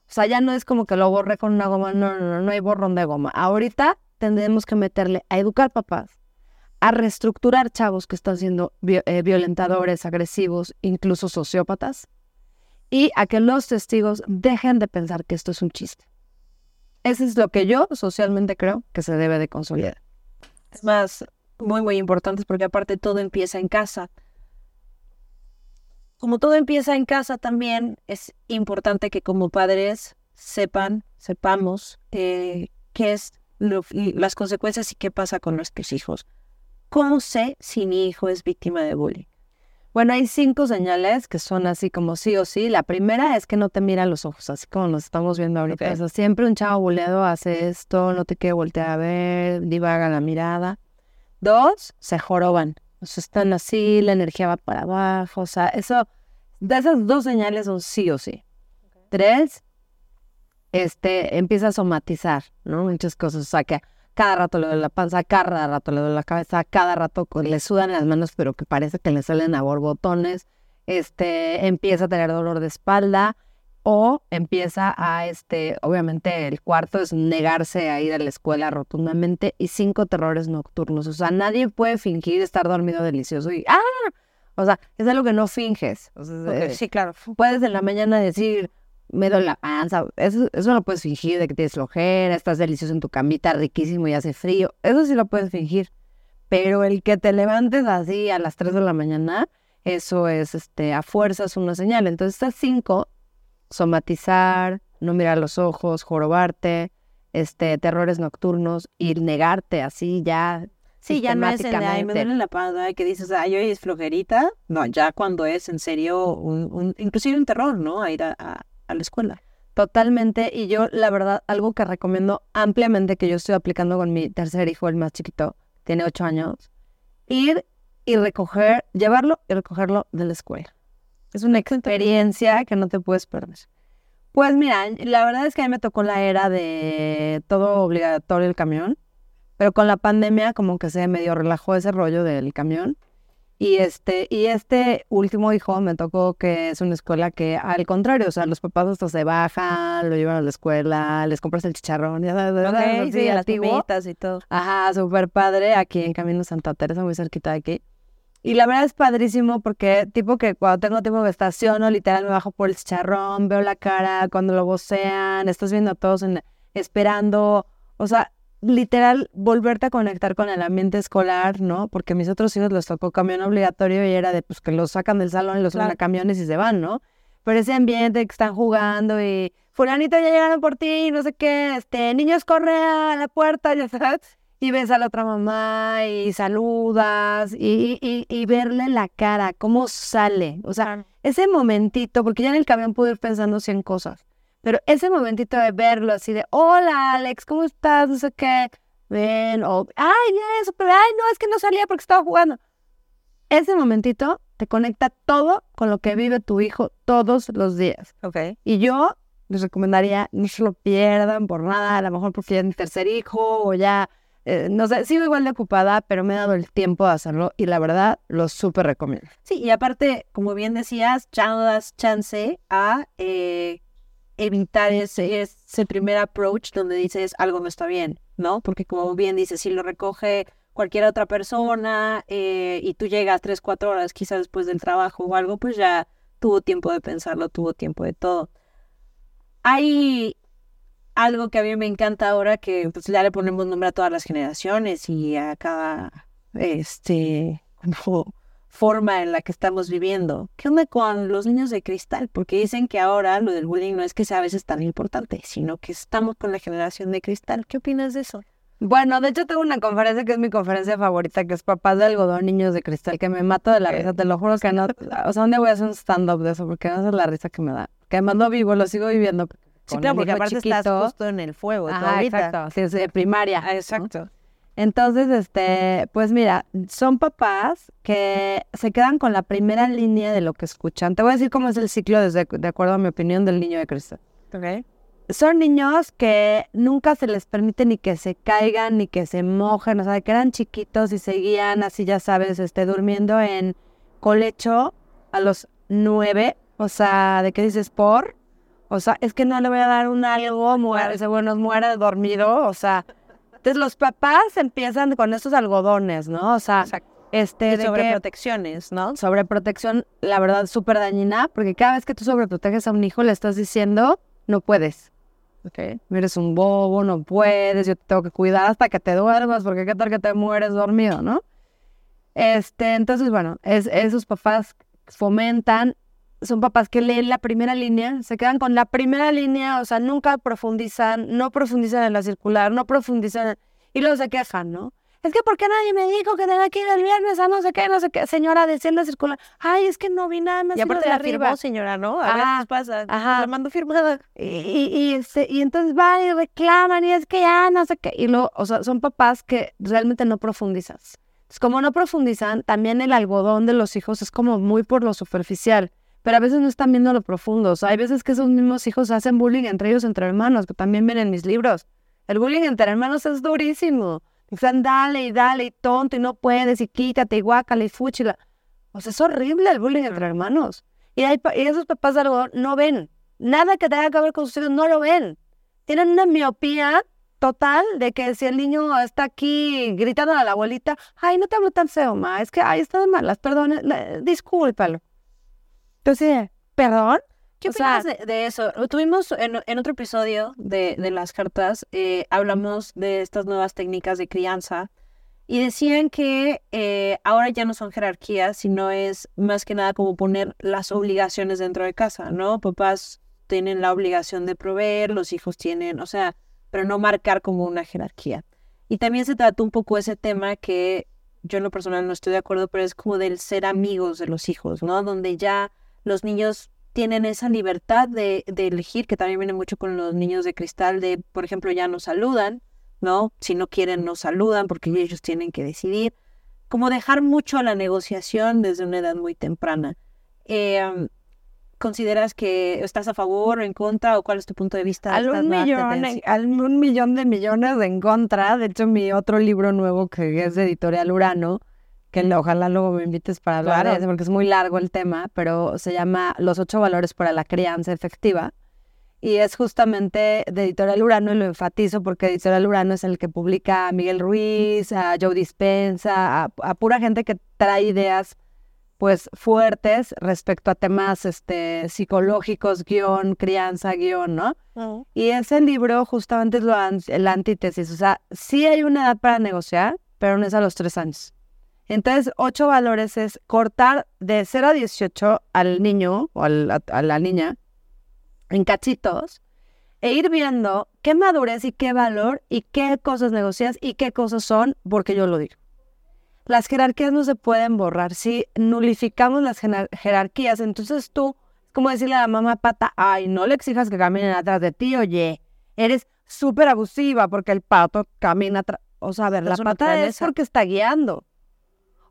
O sea, ya no es como que lo borré con una goma, no, no, no, no hay borrón de goma. Ahorita tendremos que meterle a educar papás, a reestructurar chavos que están siendo eh, violentadores, agresivos, incluso sociópatas, y a que los testigos dejen de pensar que esto es un chiste. Eso es lo que yo socialmente creo que se debe de consolidar. Es más, muy, muy importantes porque aparte todo empieza en casa. Como todo empieza en casa también, es importante que como padres sepan, sepamos eh, qué es lo- las consecuencias y qué pasa con nuestros hijos. ¿Cómo sé si mi hijo es víctima de bullying? Bueno, hay cinco señales que son así como sí o sí. La primera es que no te mira a los ojos, así como nos estamos viendo ahorita. O sea, siempre un chavo buleado hace esto, no te quiere voltear a ver, divaga la mirada. Dos, se joroban. O sea, están así, la energía va para abajo. O sea, eso, de esas dos señales son sí o sí. Tres, este, empieza a somatizar, ¿no? Muchas cosas. O sea, que cada rato le duele la panza, cada rato le duele la cabeza, cada rato le sudan las manos, pero que parece que le salen a borbotones. Este, empieza a tener dolor de espalda o empieza a, este, obviamente el cuarto es negarse a ir a la escuela rotundamente y cinco terrores nocturnos. O sea, nadie puede fingir estar dormido delicioso y, ¡ah! O sea, es algo que no finges. O sea, eh, sí, claro. puedes en la mañana decir, me duele la panza. Eso, eso lo puedes fingir de que tienes flojera, estás delicioso en tu camita, riquísimo y hace frío. Eso sí lo puedes fingir. Pero el que te levantes así a las 3 de la mañana, eso es este, a fuerzas una señal. Entonces, estas cinco, somatizar, no mirar los ojos, jorobarte, este, terrores nocturnos y negarte así ya. Sí, ya no es el de, ay, me duele la panza, que dices, ay, hoy es flojerita. No, ya cuando es en serio, un, un- inclusive un terror, ¿no? A ir a, a- a la escuela. Totalmente. Y yo, la verdad, algo que recomiendo ampliamente que yo estoy aplicando con mi tercer hijo, el más chiquito, tiene ocho años, ir y recoger, llevarlo y recogerlo de la escuela. Es una experiencia que no te puedes perder. Pues mira, la verdad es que a mí me tocó la era de todo obligatorio el camión, pero con la pandemia como que se medio relajó ese rollo del camión. Y este, y este último hijo me tocó que es una escuela que al contrario, o sea, los papás hasta se bajan, lo llevan a la escuela, les compras el chicharrón, ya sabes, sí, las papitas y todo. Ajá, súper padre, aquí en Camino Santa Teresa, muy cerquita de aquí. Y la verdad es padrísimo porque tipo que cuando tengo tiempo me estaciono, literal me bajo por el chicharrón, veo la cara, cuando lo vocean, estás viendo a todos en- esperando, o sea, literal volverte a conectar con el ambiente escolar, ¿no? Porque a mis otros hijos les tocó camión obligatorio y era de pues que los sacan del salón y los suben a Claro. camiones y se van, ¿no? Pero ese ambiente que están jugando y fulanito ya llegaron por ti, no sé qué, este, niños corre a la puerta, [laughs] ya sabes, y ves a la otra mamá y saludas y, y, y verle la cara, cómo sale, o sea, ese momentito, porque ya en el camión pude ir pensando cien cosas, pero ese momentito de verlo así de, hola Alex, ¿cómo estás? No sé qué, ven, o, ay, bien, súper, ay, no, es que no salía porque estaba jugando. Ese momentito te conecta todo con lo que vive tu hijo todos los días. Ok. Y yo les recomendaría no se lo pierdan por nada, a lo mejor porque ya es mi tercer hijo o ya, eh, no sé, sigo igual de ocupada, pero me he dado el tiempo de hacerlo y la verdad lo súper recomiendo. Sí, y aparte, como bien decías, ya no das chance a eh, evitar ese, ese primer approach donde dices algo no está bien, ¿no? Porque como bien dices, si lo recoge cualquier otra persona eh, y tú llegas tres, cuatro horas quizás después del trabajo o algo, pues ya tuvo tiempo de pensarlo, tuvo tiempo de todo. Hay algo que a mí me encanta ahora que pues ya le ponemos nombre a todas las generaciones y a cada este [laughs] como forma en la que estamos viviendo. ¿Qué onda con los niños de cristal? Porque dicen que ahora lo del bullying no es que sea a veces tan importante, sino que estamos con la generación de cristal. ¿Qué opinas de eso? Bueno, de hecho tengo una conferencia que es mi conferencia favorita, que es Papás de Algodón, Niños de Cristal, que me mato de la risa, te lo juro que no, o sea, ¿dónde voy a hacer un stand-up de eso? Porque no es la risa que me da. Que además no vivo, lo sigo viviendo. Sí, claro, porque aparte estás justo en el fuego. Ajá, exacto, sí, de primaria. Exacto. Entonces, este, pues mira, son papás que se quedan con la primera línea de lo que escuchan. Te voy a decir cómo es el ciclo desde, de acuerdo a mi opinión del niño de cristal. Okay. Son niños que nunca se les permite ni que se caigan, ni que se mojen, o sea, que eran chiquitos y seguían así, ya sabes, este, durmiendo en colecho a los nueve, o sea, ¿de qué dices por? O sea, es que no le voy a dar un algo, muere, ese bueno, muere dormido, o sea, entonces los papás empiezan con estos algodones, ¿no? O sea, este de sobreprotecciones, ¿no? Sobreprotección, la verdad, súper dañina, porque cada vez que tú sobreproteges a un hijo le estás diciendo, no puedes. Okay. Eres un bobo, no puedes, yo te tengo que cuidar hasta que te duermas, porque qué tal que te mueres dormido, ¿no? Este, entonces, bueno, es, esos papás fomentan, son papás que leen la primera línea, se quedan con la primera línea, o sea, nunca profundizan, no profundizan en la circular, no profundizan, y luego se quejan, ¿no? es que ¿por qué nadie me dijo que tenía que ir el viernes a no sé qué, no sé qué? Señora, decía la circular, ay, es que no vi nada más. Y aparte la firmó, señora, ¿no? A veces pasa, ajá. la mando firmada. Y, y, este, y entonces van y reclaman y es que ya no sé qué. Y luego, o sea, son papás que realmente no profundizan. Entonces, como no profundizan, también el algodón de los hijos es como muy por lo superficial. Pero a veces no están viendo lo profundo. O sea, hay veces que esos mismos hijos hacen bullying entre ellos, entre hermanos, que también ven en mis libros. El bullying entre hermanos es durísimo. Dicen, dale y dale y tonto y no puedes y quítate y guácala y fúchila. O sea, es horrible el bullying entre hermanos. Y, hay, y esos papás de algo no ven. Nada que tenga que ver con sus hijos no lo ven. Tienen una miopía total de que si el niño está aquí gritando a la abuelita, ay, no te hablo tan feo, ma, es que, ay, está de malas, perdón, discúlpalo. Entonces, ¿perdón? ¿Qué opinas de, eso? Tuvimos en, otro episodio de, las cartas, eh, hablamos de estas nuevas técnicas de crianza y decían que eh, ahora ya no son jerarquías, sino es más que nada como poner las obligaciones dentro de casa, ¿no? Papás tienen la obligación de proveer, los hijos tienen, o sea, pero no marcar como una jerarquía. Y también se trató un poco ese tema que yo en lo personal no estoy de acuerdo, pero es como del ser amigos de los hijos, ¿no? Donde ya los niños tienen esa libertad de, de, elegir, que también viene mucho con los niños de cristal, de, por ejemplo, ya no saludan, ¿no? Si no quieren, no saludan porque ellos tienen que decidir. Como dejar mucho a la negociación desde una edad muy temprana. Eh, ¿Consideras que estás a favor o en contra o cuál es tu punto de vista? Al un, millón, al un millón de millones en contra. De hecho, mi otro libro nuevo que es de Editorial Urano, que ojalá luego me invites para hablar de eso, porque es muy largo el tema, pero se llama Los ocho valores para la crianza efectiva. Y es justamente de Editorial Urano y lo enfatizo porque Editorial Urano es el que publica a Miguel Ruiz, a Joe Dispensa, a, pura gente que trae ideas pues fuertes respecto a temas este, psicológicos, guion, crianza, guion, ¿no? Y ese libro justamente es lo, la antítesis, o sea, sí hay una edad para negociar, pero no es a los tres años. Entonces, ocho valores es cortar de 0 a 18 al niño o a, la niña en cachitos e ir viendo qué madurez y qué valor y qué cosas negocias y qué cosas son porque yo lo digo. Las jerarquías no se pueden borrar. Si nulificamos las jerarquías, entonces tú, es como decirle a la mamá pata, ay, no le exijas que caminen atrás de ti, oye, eres súper abusiva porque el pato camina atrás. O sea, a ver, la pata es porque está guiando.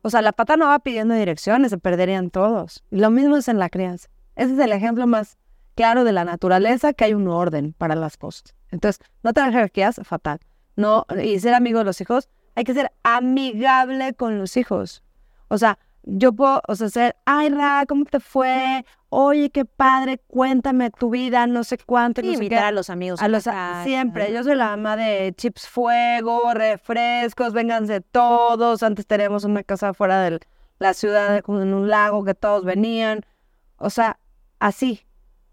O sea, la pata no va pidiendo direcciones, se perderían todos. Lo mismo es en la crianza. Ese es el ejemplo más claro de la naturaleza, que hay un orden para las cosas. Entonces, no tener jerarquías, fatal. No, y ser amigo de los hijos, hay que ser amigable con los hijos. O sea, yo puedo, o sea, ser, ay, Ra, ¿cómo te fue? Oye, qué padre, cuéntame tu vida, no sé cuánto. Y no sé qué. invitar a los amigos. A a los, siempre, yo soy la mamá de chips fuego, refrescos, vénganse todos. Antes teníamos una casa fuera de la ciudad, como en un lago, que todos venían. O sea, así.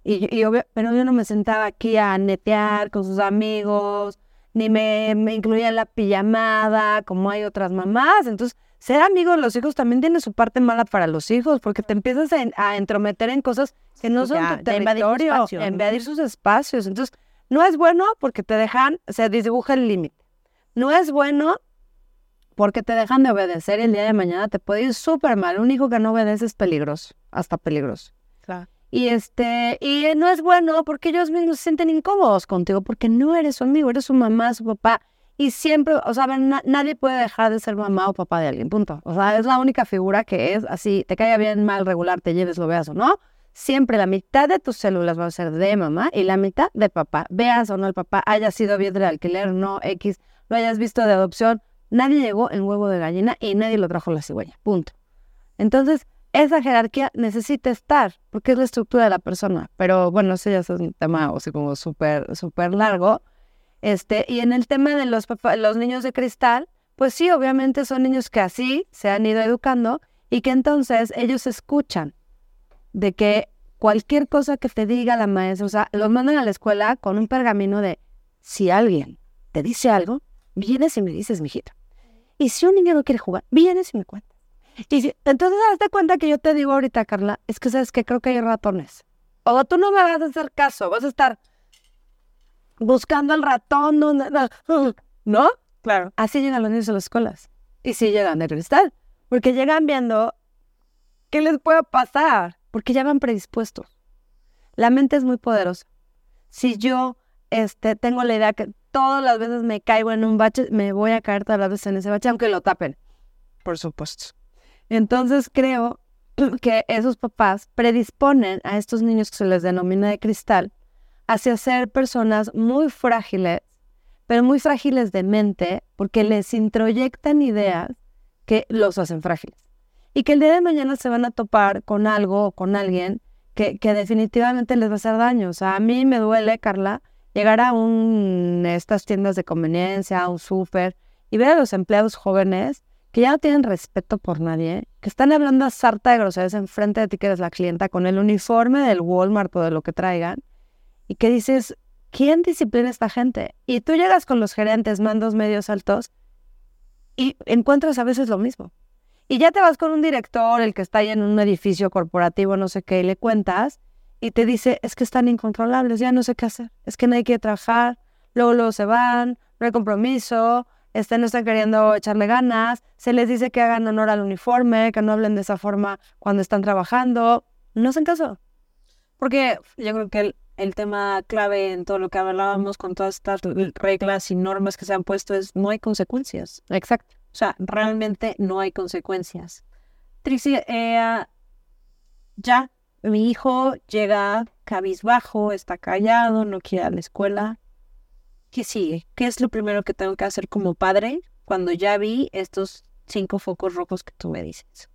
Y, y obvio- pero yo no me sentaba aquí a netear con sus amigos, ni me, me incluía en la pijamada, como hay otras mamás. Entonces, ser amigo de los hijos también tiene su parte mala para los hijos, porque te empiezas a, en- a entrometer en cosas que no son ya, tu invadir territorio, invadir sus espacios. Entonces, no es bueno porque te dejan, se dibuja el límite. No es bueno porque te dejan de obedecer y el día de mañana te puede ir súper mal. Un hijo que no obedece es peligroso, hasta peligroso. Claro. Y este, y no es bueno porque ellos mismos se sienten incómodos contigo, porque no eres su amigo, eres su mamá, su papá. Y siempre, o sea, na- nadie puede dejar de ser mamá o papá de alguien, punto. O sea, es la única figura que es así, te caiga bien, mal, regular, te lleves, lo veas o no. Siempre la mitad de tus células van a ser de mamá y la mitad de papá. Veas o no el papá, haya sido bien de alquiler, no, X, lo hayas visto de adopción. Nadie llegó en huevo de gallina y nadie lo trajo la cigüeña, punto. Entonces, esa jerarquía necesita estar, porque es la estructura de la persona. Pero bueno, ese ya es un tema así como súper, súper largo. Este, y en el tema de los, los niños de cristal, pues sí, obviamente son niños que así se han ido educando y que entonces ellos escuchan de que cualquier cosa que te diga la maestra, o sea, los mandan a la escuela con un pergamino de si alguien te dice algo, vienes y me dices, mijito. Y si un niño no quiere jugar, vienes y me cuentas. Y si- entonces, hazte cuenta que yo te digo ahorita, Carla, es que sabes que creo que hay ratones. O tú no me vas a hacer caso, vas a estar buscando al ratón. ¿no? Claro. Así llegan los niños a las escuelas. Y sí llegan de cristal, porque llegan viendo qué les puede pasar, porque ya van predispuestos. La mente es muy poderosa. Si yo este, tengo la idea que todas las veces me caigo en un bache, me voy a caer todas las veces en ese bache, aunque lo tapen, por supuesto. Entonces creo [clears throat] que esos papás predisponen a estos niños que se les denomina de cristal hacia ser personas muy frágiles, pero muy frágiles de mente, porque les introyectan ideas que los hacen frágiles. Y que el día de mañana se van a topar con algo o con alguien que, que definitivamente les va a hacer daño. O sea, a mí me duele, Carla, llegar a un, estas tiendas de conveniencia, a un súper, y ver a los empleados jóvenes que ya no tienen respeto por nadie, que están hablando a sarta de groserías enfrente de ti que eres la clienta con el uniforme del Walmart o de lo que traigan, y que dices, ¿quién disciplina a esta gente? Y tú llegas con los gerentes, mandos medios altos, y encuentras a veces lo mismo. Y ya te vas con un director, el que está ahí en un edificio corporativo, no sé qué, y le cuentas, y te dice, es que están incontrolables, ya no sé qué hacer, es que nadie quiere trabajar, luego, luego se van, no hay compromiso, este, no están queriendo echarle ganas, se les dice que hagan honor al uniforme, que no hablen de esa forma cuando están trabajando, no hacen caso. Porque yo creo que el, tema clave en todo lo que hablábamos con todas estas reglas y normas que se han puesto es no hay consecuencias. Exacto. O sea, realmente no hay consecuencias. Trixie, eh, ya, mi hijo llega cabizbajo, está callado, no quiere ir a la escuela. ¿Qué sigue? ¿Qué es lo primero que tengo que hacer como padre cuando ya vi estos cinco focos rojos que tú me dices?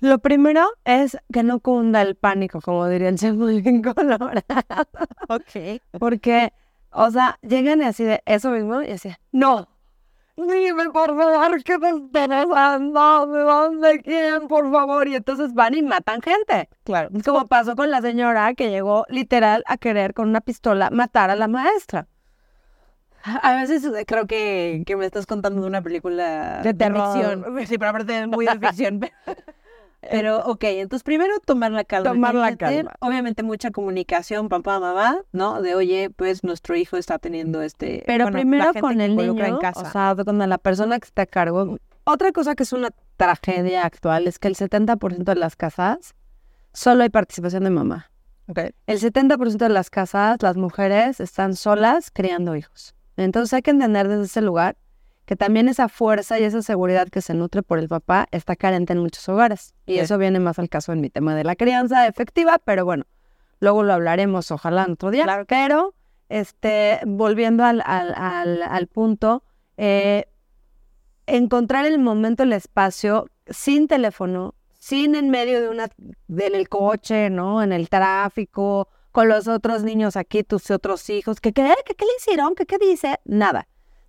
Lo primero es que no cunda el pánico, como diría el bien [laughs] colorado. Ok. Porque, o sea, llegan así de eso mismo y así, no, dime por favor qué te está pasando, de dónde, quién, por favor. Y entonces van y matan gente. Claro. Es como pasó con la señora que llegó literal a querer con una pistola matar a la maestra. A veces creo que, que me estás contando de una película De terror. ficción. Sí, pero aparte muy de ficción. [laughs] [laughs] Pero, ok, entonces primero tomar la calma. Tomar la calma. Obviamente mucha comunicación, papá, mamá, ¿no? De, oye, pues nuestro hijo está teniendo este... Pero bueno, primero con el niño, en casa. o sea, con la persona que está a cargo. Otra cosa que es una tragedia actual es que el 70% de las casas solo hay participación de mamá. Ok. El 70% de las casas, las mujeres están solas criando hijos. Entonces hay que entender desde ese lugar que también esa fuerza y esa seguridad que se nutre por el papá está carente en muchos hogares. Y Sí. eso viene más al caso en mi tema de la crianza efectiva, pero bueno, luego lo hablaremos, ojalá en otro día. Claro. Pero, este, volviendo al, al, al, al punto, eh, encontrar el momento, el espacio, sin teléfono, sin en medio de una, en el coche, ¿no? En el tráfico, con los otros niños aquí, tus otros hijos, ¿qué, qué, qué, qué le hicieron? ¿Qué, qué dice? Nada.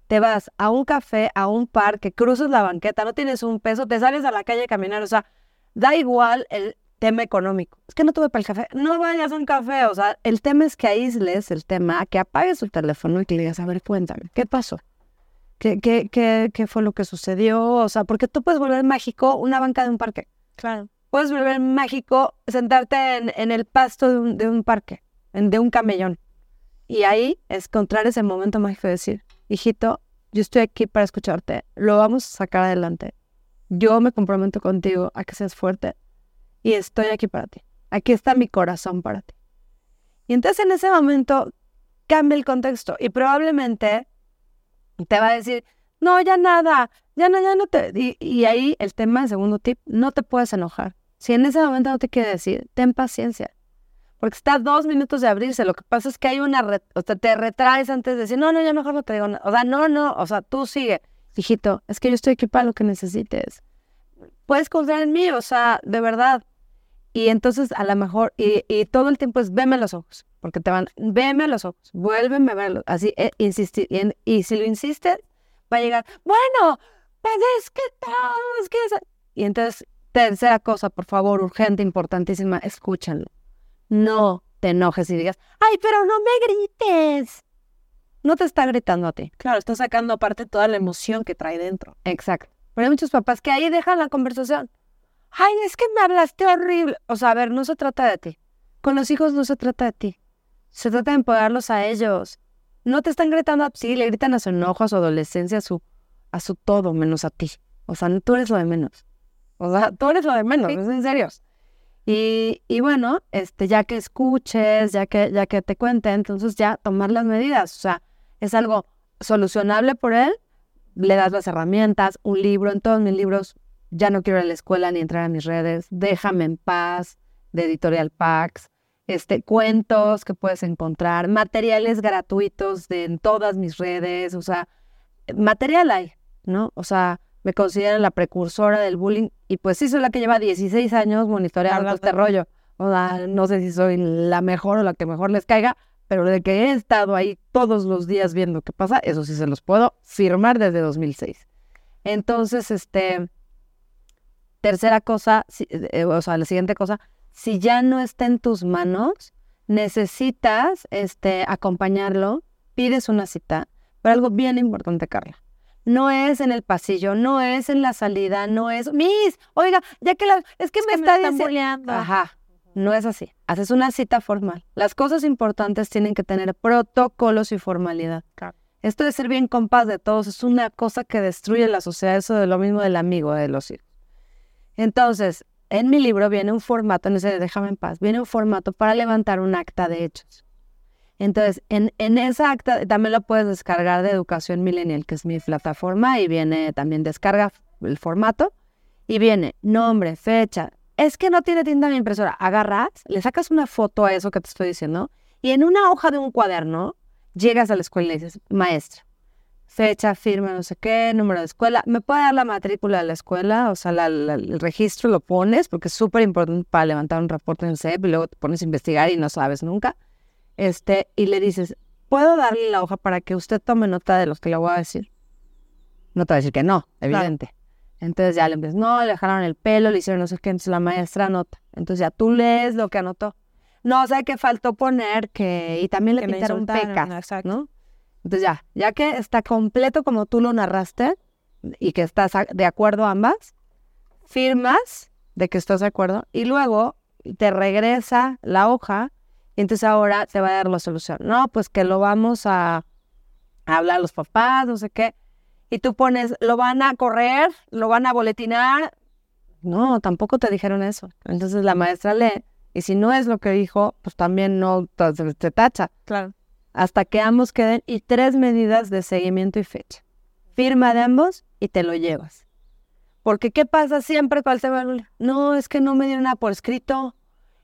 Te vas a un café, a un parque, cruzas la banqueta, no tienes un peso, te sales a la calle a caminar, o sea, da igual el tema económico. Es que no tuve para el café, no vayas a un café, o sea, el tema es que aísles el tema, que apagues tu teléfono y que le digas, a ver, cuéntame, ¿qué pasó? ¿Qué, qué, qué, qué fue lo que sucedió? O sea, porque tú puedes volver mágico una banca de un parque. Claro. Puedes volver mágico sentarte en, en el pasto de un, de un parque, en- de un camellón. Y ahí encontrar ese momento mágico de decir, hijito, yo estoy aquí para escucharte, lo vamos a sacar adelante. Yo me comprometo contigo a que seas fuerte y estoy aquí para ti. Aquí está mi corazón para ti. Y entonces en ese momento cambia el contexto y probablemente te va a decir, no, ya nada, ya no, ya no te... Y, y ahí el tema, el segundo tip, no te puedes enojar. Si en ese momento no te quiere decir, ten paciencia. Porque está a dos minutos de abrirse. Lo que pasa es que hay una... O sea, te retraes antes de decir, no, no, ya mejor no te digo nada. O sea, no, no. O sea, tú sigue. Hijito, es que yo estoy aquí para lo que necesites. Puedes confiar en mí, o sea, de verdad. Y entonces a lo mejor, y, y todo el tiempo es, veme los ojos. Porque te van, veme los ojos, vuélveme a verlos. Así, eh, insistir. Y, y si lo insistes, va a llegar, bueno, pues es que todos que... es-". Y entonces, tercera cosa, por favor, urgente, importantísima, escúchanlo. No te enojes y digas, ay, pero no me grites. No te está gritando a ti. Claro, está sacando aparte toda la emoción que trae dentro. Exacto. Pero hay muchos papás que ahí dejan la conversación. Ay, es que me hablaste horrible. O sea, a ver, no se trata de ti. Con los hijos no se trata de ti. Se trata de empoderarlos a ellos. No te están gritando a ti, le gritan a su enojo, a su adolescencia, a su, a su todo, menos a ti. O sea, tú eres lo de menos. O sea, tú eres lo de menos, Sí. es en serio. Y, y bueno, este, ya que escuches, ya que, ya que te cuente, entonces ya tomar las medidas. O sea, es algo solucionable por él, le das las herramientas, un libro, en todos mis libros, ya no quiero ir a la escuela ni entrar a mis redes, déjame en paz, de Editorial Pax, este, cuentos que puedes encontrar, materiales gratuitos de, en todas mis redes, o sea, material hay, ¿no? O sea, me considero la precursora del bullying y pues sí soy la que lleva 16 años monitoreando este rollo. O sea, no sé si soy la mejor o la que mejor les caiga, pero de que he estado ahí todos los días viendo qué pasa, eso sí se los puedo firmar desde 2006. Entonces, este, tercera cosa, si- eh, o sea, la siguiente cosa, si ya no está en tus manos, necesitas, este, acompañarlo, pides una cita, pero algo bien importante, Carla. No es en el pasillo, no es en la salida, no es, Miss, oiga, ya que la, es que Es me que me está están diciendo. Ajá, no es así. Haces una cita formal. Las cosas importantes tienen que tener protocolos y formalidad. Claro. Esto de ser bien compás de todos es una cosa que destruye la sociedad, eso de lo mismo del amigo de los hijos. Entonces, en mi libro viene un formato, en ese de Déjame en paz, viene un formato para levantar un acta de hechos. Entonces, en, esa acta también lo puedes descargar de Educación Millennial, que es mi plataforma, y viene también descarga el formato, y viene nombre, fecha. Es que no tiene tinta mi impresora. Agarras, le sacas una foto a eso que te estoy diciendo, y en una hoja de un cuaderno llegas a la escuela y le dices, maestra, fecha, firma, no sé qué, número de escuela. ¿Me puede dar la matrícula de la escuela? O sea, la- la- el registro lo pones porque es súper importante para levantar un reporte en CEP y luego te pones a investigar y no sabes nunca. Este, y le dices, ¿puedo darle la hoja para que usted tome nota de lo que le voy a decir? No te va a decir que no, evidente. Entonces ya le empiezas, no, le dejaron el pelo, le hicieron no sé qué, entonces la maestra anota. Entonces ya tú lees lo que anotó. No, o sea que faltó poner que, y también le Que pintaron pecas, exacto. ¿no? Entonces ya, ya que está completo como tú lo narraste y que estás de acuerdo ambas, firmas de que estás de acuerdo y luego te regresa la hoja entonces ahora te va a dar la solución. No, pues que lo vamos a, a hablar a los papás, no sé qué. Y tú pones, lo van a correr, lo van a boletinar. No, tampoco te dijeron eso. Entonces la maestra lee y si no es lo que dijo, pues también no te, tacha Claro. hasta que ambos queden y tres medidas de seguimiento y fecha. Firma de ambos y te lo llevas. Porque ¿qué pasa siempre con el tema? No, es que no me dieron nada por escrito.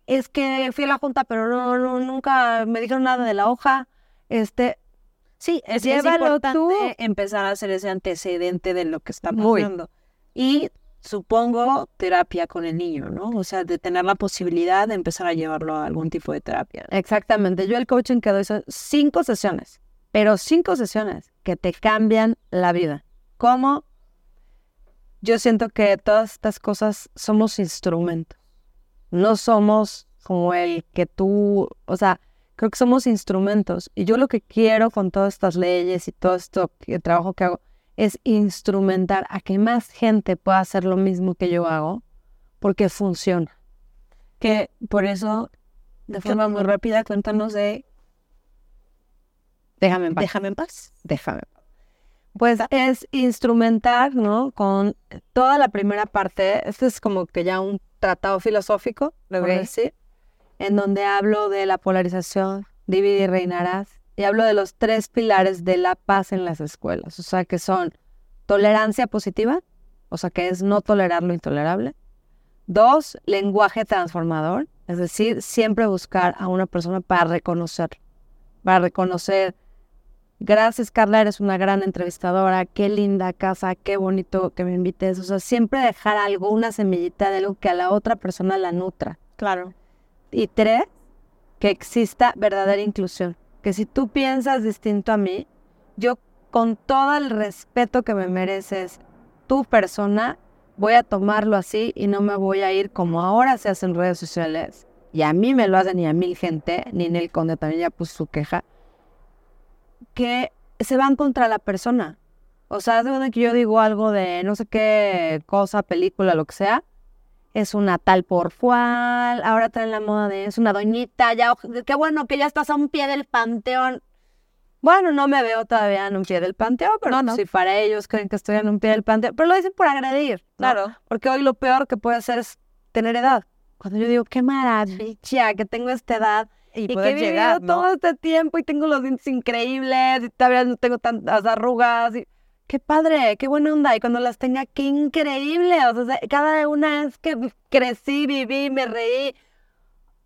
Es que fui a la junta, pero no, no nunca me dijeron nada de la hoja. Este, Sí, es, es Llévalo importante tú. empezar a hacer ese antecedente de lo que está pasando. Y supongo, terapia con el niño, ¿no? O sea, de tener la posibilidad de empezar a llevarlo a algún tipo de terapia. Exactamente. Yo el coaching que doy son cinco sesiones, pero cinco sesiones que te cambian la vida. ¿Cómo? Yo siento que todas estas cosas somos instrumentos. No somos como el que tú, o sea, creo que somos instrumentos. Y yo lo que quiero con todas estas leyes y todo esto, el trabajo que hago, es instrumentar a que más gente pueda hacer lo mismo que yo hago, porque funciona. Que por eso, de forma muy rápida, cuéntanos de Déjame en paz. Déjame en paz. Déjame en paz. Pues es instrumentar, ¿no? Con toda la primera parte, este es como que ya un tratado filosófico, lo voy a decir, en donde hablo de la polarización, divide y reinarás, y hablo de los tres pilares de la paz en las escuelas, o sea, que son tolerancia positiva, o sea, que es no tolerar lo intolerable. Dos, lenguaje transformador, es decir, siempre buscar a una persona para reconocer, para reconocer, gracias Carla, eres una gran entrevistadora, qué linda casa, qué bonito que me invites, o sea, siempre dejar algo, una semillita de algo que a la otra persona la nutra. Claro. Y tres, que exista verdadera inclusión que si tú piensas distinto a mí, yo con todo el respeto que me mereces, tu persona, voy a tomarlo así y no me voy a ir como ahora se hace en redes sociales. Y a mí me lo hacen y a mil gente, ni en el conde también ya puso su queja, que se van contra la persona. O sea, de que yo digo algo de no sé qué cosa, película, lo que sea, es una tal por cual, ahora traen la moda de es una doñita, ya, qué bueno que ya estás a un pie del panteón. Bueno, no me veo todavía en un pie del panteón, pero no, si para ellos creen que estoy en un pie del panteón, pero lo dicen por agredir, claro, porque hoy lo peor que puede hacer es tener edad. Cuando yo digo, qué maravilla que tengo esta edad y, que he llegar, todo este tiempo y tengo los dientes increíbles y todavía no tengo tantas arrugas y qué padre, qué buena onda. Y cuando las tenga, qué increíble. O sea, cada una es que crecí, viví, me reí.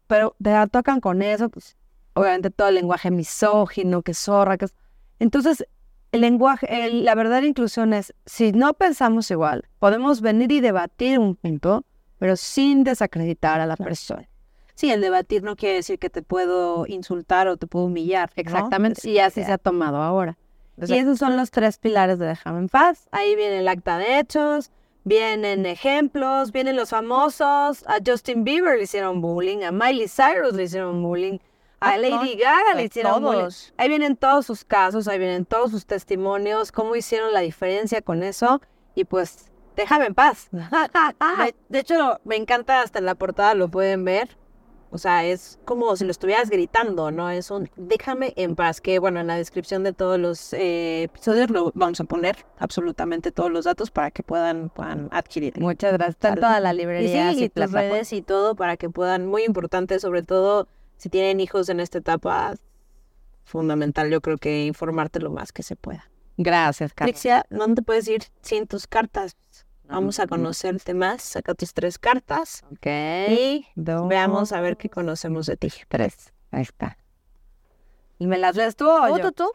Pero te tocan con eso, pues obviamente todo el lenguaje misógino, que zorra, que Entonces, el lenguaje, la verdadera inclusión es, si no pensamos igual, podemos venir y debatir un punto, pero sin desacreditar a la persona. Sí, el debatir no quiere decir que te puedo insultar o te puedo humillar. Exactamente, y así se ha tomado ahora y esos son los tres pilares de Déjame en paz. Ahí viene el acta de hechos, vienen ejemplos, vienen los famosos. A Justin Bieber le hicieron bullying, a Miley Cyrus le hicieron bullying, a ah, Lady Gaga le hicieron bullying. Ahí vienen todos sus casos, ahí vienen todos sus testimonios, cómo hicieron la diferencia con eso. Y pues, déjame en paz. [laughs] de hecho, me encanta hasta en la portada, lo pueden ver. O sea, es como si lo estuvieras gritando, ¿no? Es un déjame en paz, que bueno, en la descripción de todos los eh, episodios lo vamos a poner absolutamente todos los datos para que puedan, puedan adquirir. Muchas gracias. Está toda la librería. Y sí, y tus redes y todo para que puedan, muy importante, sobre todo si tienen hijos en esta etapa, fundamental yo creo que informarte lo más que se pueda. Gracias, Carla. ¿dónde te puedes ir sin tus cartas? Vamos a conocerte más. Saca tus tres cartas. Ok. Y veamos a ver qué conocemos de ti. Tres. Ahí está. ¿Y me las lees tú o yo? tú?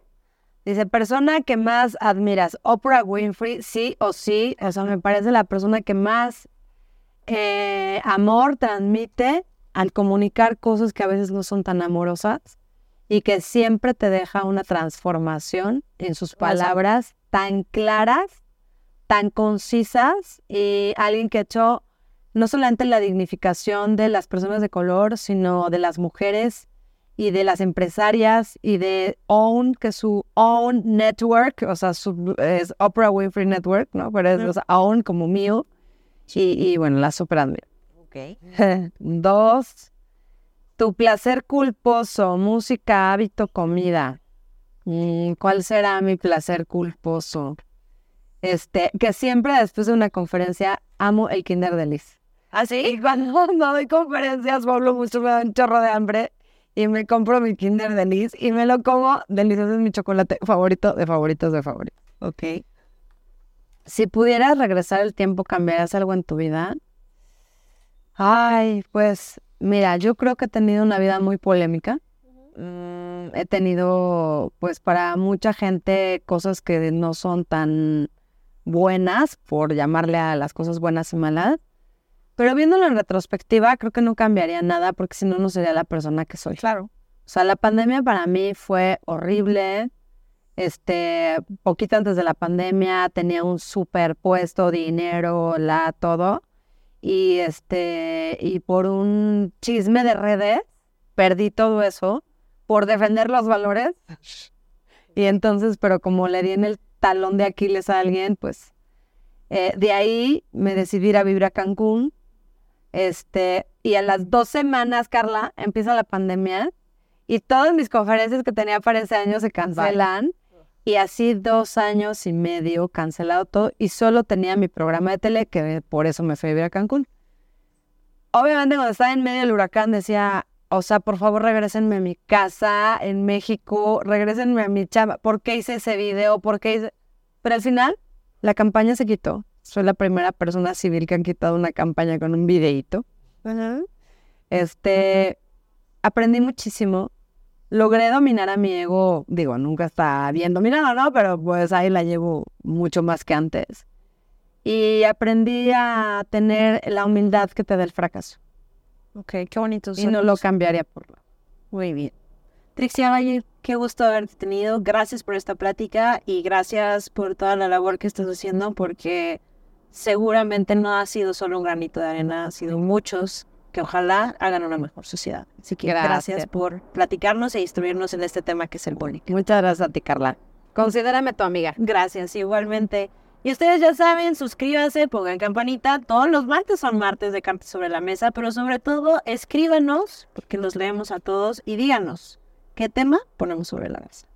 Dice, persona que más admiras. Oprah Winfrey, sí o sí. O sea, me parece la persona que más eh, amor transmite al comunicar cosas que a veces no son tan amorosas y que siempre te deja una transformación en sus palabras tan claras tan concisas y alguien que ha hecho no solamente la dignificación de las personas de color, sino de las mujeres y de las empresarias y de OWN, que es su OWN Network, o sea, su, es Oprah Winfrey Network, ¿no? Pero es OWN como mío. Y, bueno, la super admiro. Ok. [laughs] Dos, tu placer culposo, música, hábito, comida. Mm, ¿Cuál será mi placer culposo? Este, que siempre después de una conferencia amo el Kinder de Liz. ¿Ah, sí? Y cuando [laughs] no doy conferencias, hablo mucho, me da un chorro de hambre y me compro mi Kinder de Liz y me lo como. Delicioso es mi chocolate favorito de favoritos de favoritos. Ok. Si pudieras regresar el tiempo, ¿cambiarías algo en tu vida? Ay, pues mira, yo creo que he tenido una vida muy polémica. Mm, he tenido, pues para mucha gente, cosas que no son tan buenas, por llamarle a las cosas buenas y malas. Pero viéndolo en retrospectiva, creo que no cambiaría nada porque si no, no sería la persona que soy. Claro. O sea, la pandemia para mí fue horrible. Este, poquito antes de la pandemia tenía un super puesto, dinero, la, todo. Y este, y por un chisme de redes, perdí todo eso por defender los valores. [laughs] Y entonces, pero como le di en el talón de Aquiles a alguien, pues eh, de ahí me decidí ir a vivir a Cancún. Este, y a las dos semanas, Carla, empieza la pandemia y todas mis conferencias que tenía para ese año se cancelan. Y así dos años y medio cancelado todo y solo tenía mi programa de tele, que por eso me fui a vivir a Cancún. Obviamente cuando estaba en medio del huracán decía, o sea, por favor regresenme a mi casa en México, regresenme a mi chava, ¿por qué hice ese video? ¿Por qué hice...? Pero al final la campaña se quitó. Soy la primera persona civil que han quitado una campaña con un videíto. Este, aprendí muchísimo logré dominar a mi ego, digo, nunca está bien dominado, ¿no? Pero pues ahí la llevo mucho más que antes. Y aprendí a tener la humildad que te da el fracaso. Ok, qué bonito. Y no lo cambiaría por nada. Muy bien. Trixia Valle, qué gusto haberte tenido. Gracias por esta plática y gracias por toda la labor que estás haciendo porque seguramente no ha sido solo un granito de arena, ha sido muchos que ojalá hagan una mejor sociedad. Así que gracias, por platicarnos e instruirnos en este tema que es el bullying. Muchas gracias a ti, Carla. Considérame tu amiga. Gracias, igualmente. Y ustedes ya saben, suscríbanse, pongan campanita. Todos los martes son martes de Cartas sobre la Mesa, pero sobre todo escríbanos, porque los leemos a todos, y díganos qué tema ponemos sobre la mesa.